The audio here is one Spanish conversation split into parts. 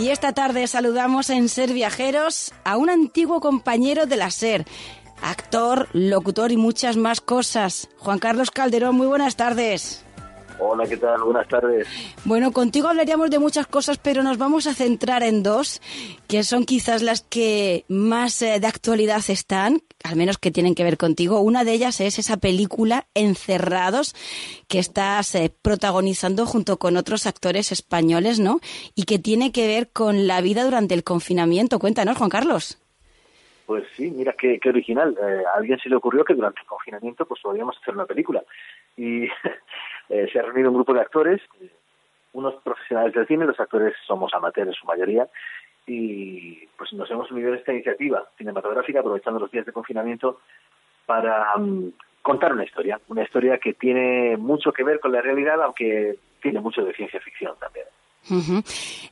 Y esta tarde saludamos en Ser Viajeros a un antiguo compañero de la SER, actor, locutor y muchas más cosas. Juan Carlos Calderón, muy buenas tardes. Hola, ¿qué tal? Buenas tardes. Bueno, contigo hablaríamos de muchas cosas, pero nos vamos a centrar en dos, que son quizás las que más eh, de actualidad están, al menos que tienen que ver contigo. Una de ellas es esa película Encerrados, que estás eh, protagonizando junto con otros actores españoles, ¿no? Y que tiene que ver con la vida durante el confinamiento. Cuéntanos, Juan Carlos. Pues sí, mira qué, original. Eh, a alguien se le ocurrió que durante el confinamiento pues podríamos hacer una película. Y Eh, se ha reunido un grupo de actores, unos profesionales del cine, los actores somos amateurs en su mayoría, y pues nos hemos unido en esta iniciativa cinematográfica aprovechando los días de confinamiento para mm, contar una historia, una historia que tiene mucho que ver con la realidad, aunque tiene mucho de ciencia ficción también.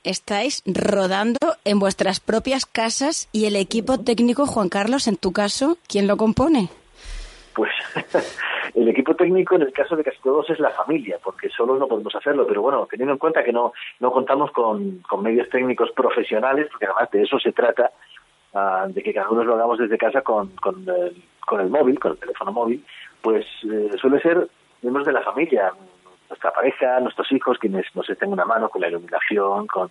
Estáis rodando en vuestras propias casas y el equipo técnico, Juan Carlos, en tu caso, ¿quién lo compone? Pues El equipo técnico, en el caso de casi todos, es la familia, porque solos no podemos hacerlo. Pero bueno, teniendo en cuenta que no, no contamos con, con medios técnicos profesionales, porque además de eso se trata, ah, de que cada uno lo hagamos desde casa con, con, el, con el móvil, con el teléfono móvil, pues eh, suele ser miembros de la familia, nuestra pareja, nuestros hijos, quienes nos estén una mano con la iluminación, con,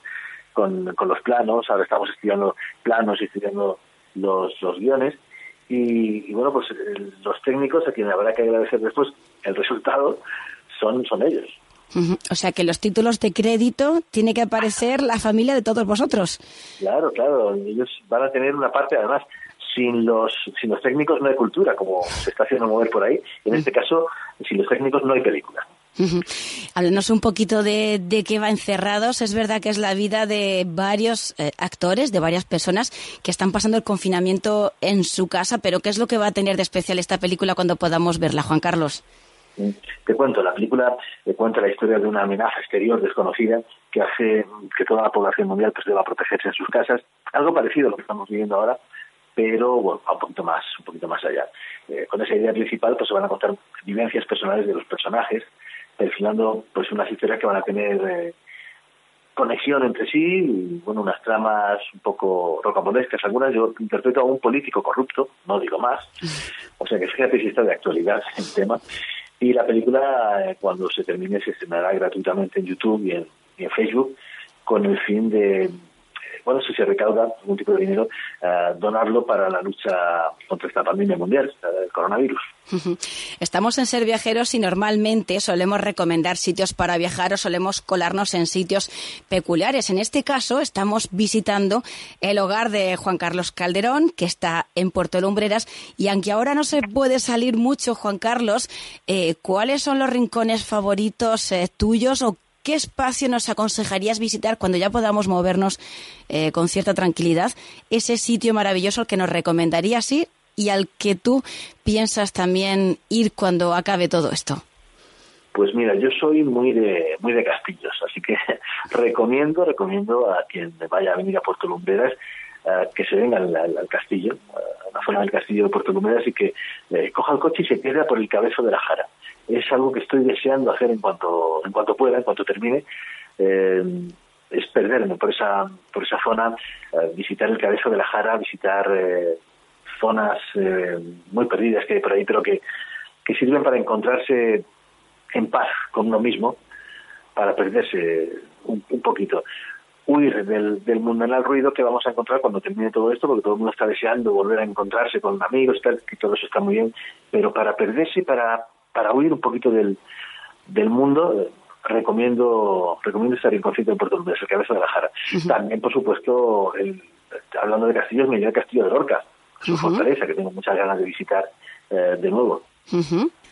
con, con los planos. Ahora estamos estudiando planos y estudiando los, los guiones y, bueno, pues eh, los técnicos a quienes habrá que agradecer después el resultado son, son ellos. O sea que los títulos de crédito tiene que aparecer la familia de todos vosotros. Claro, claro. Ellos van a tener una parte, además, sin los, sin los técnicos no hay cultura, como se está haciendo mover por ahí. En este caso, sin los técnicos no hay película. Háblenos un poquito de, de, qué va encerrados. Es verdad que es la vida de varios eh, actores, de varias personas que están pasando el confinamiento en su casa, pero ¿qué es lo que va a tener de especial esta película cuando podamos verla, Juan Carlos? Te cuento, la película te cuenta la historia de una amenaza exterior desconocida que hace que toda la población mundial pues deba protegerse en sus casas, algo parecido a lo que estamos viviendo ahora, pero bueno, un poquito más, un poquito más allá. Eh, con esa idea principal pues se van a contar vivencias personales de los personajes, perfilando pues unas historias que van a tener eh, conexión entre sí y bueno unas tramas un poco rocambolescas algunas. Yo interpreto a un político corrupto no digo más. O sea que fíjate si está de actualidad el tema. Y la película eh, cuando se termine se estrenará gratuitamente en YouTube y en Facebook con el fin de bueno, si se recauda algún tipo de dinero, eh, donarlo para la lucha contra esta pandemia mundial, el coronavirus. Estamos en Ser Viajeros y normalmente solemos recomendar sitios para viajar o solemos colarnos en sitios peculiares. En este caso estamos visitando el hogar de Juan Carlos Calderón, que está en Puerto Lumbreras, y aunque ahora no se puede salir mucho, Juan Carlos, eh, ¿cuáles son los rincones favoritos eh, tuyos o ¿qué espacio nos aconsejarías visitar cuando ya podamos movernos eh, con cierta tranquilidad? Ese sitio maravilloso al que nos recomendarías ir y al que tú piensas también ir cuando acabe todo esto. Pues mira, yo soy muy de muy de castillos, así que recomiendo recomiendo a quien vaya a venir a Puerto Lumbreras eh, que se venga al, castillo, a zona del castillo de Puerto Lumbreras y que eh, coja el coche y se pierda por el cabezo de la Jara es algo que estoy deseando hacer en cuanto en cuanto pueda, en cuanto termine. Eh, es perderme por esa por esa zona, eh, visitar el Cabezo de la Jara, visitar zonas muy perdidas que hay por ahí, pero que, que sirven para encontrarse en paz con uno mismo, para perderse un, poquito huir del, del mundanal ruido que vamos a encontrar cuando termine todo esto, porque todo el mundo está deseando volver a encontrarse con amigos, tal, que todo eso está muy bien, pero para perderse, para para huir un poquito del, del mundo, eh, recomiendo recomiendo estar en concierto en Puerto Lumbres, el cabeza de la Jara. También, por supuesto, el, hablando de castillos, me lleva el castillo de Lorca, su fortaleza, que tengo muchas ganas de visitar eh, de nuevo.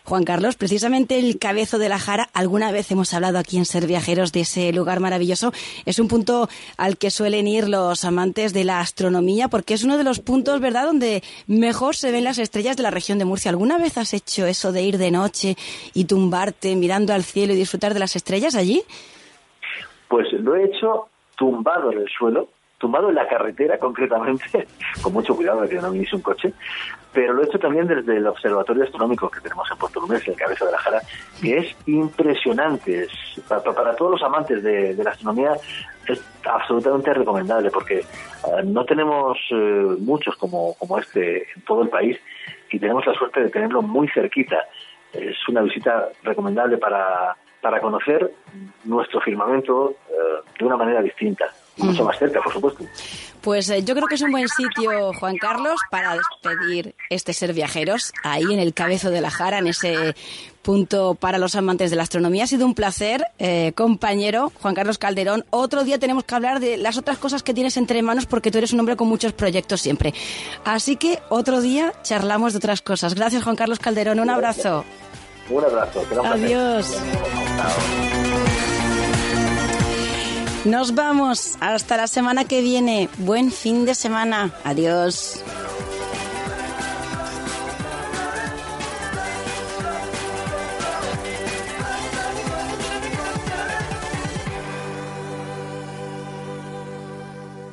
Juan Carlos, precisamente el Cabezo de la Jara, alguna vez hemos hablado aquí en Ser Viajeros de ese lugar maravilloso, es un punto al que suelen ir los amantes de la astronomía porque es uno de los puntos, ¿verdad?, donde mejor se ven las estrellas de la región de Murcia. ¿Alguna vez has hecho eso de ir de noche y tumbarte mirando al cielo y disfrutar de las estrellas allí? Pues lo he hecho tumbado en el suelo, tumbado en la carretera concretamente, con mucho cuidado de que no viniese un coche, pero lo he hecho también desde el Observatorio Astronómico que tenemos en Puerto Lumbres, en el Cabeza de la Jara, que es impresionante. para, todos los amantes de, la astronomía es absolutamente recomendable porque eh, no tenemos eh, muchos como, como este en todo el país y tenemos la suerte de tenerlo muy cerquita. Es una visita recomendable para, para conocer nuestro firmamento eh, de una manera distinta, mucho más cerca, por supuesto. Pues eh, yo creo que es un buen sitio, Juan Carlos, para despedir este Ser Viajeros, ahí en el Cabezo de la Jara, en ese punto para los amantes de la astronomía. Ha sido un placer, eh, compañero Juan Carlos Calderón. Otro día tenemos que hablar de las otras cosas que tienes entre manos porque tú eres un hombre con muchos proyectos siempre. Así que otro día charlamos de otras cosas. Gracias, Juan Carlos Calderón. Un abrazo. Un abrazo. Adiós. Nos vamos. Hasta la semana que viene. Buen fin de semana. Adiós.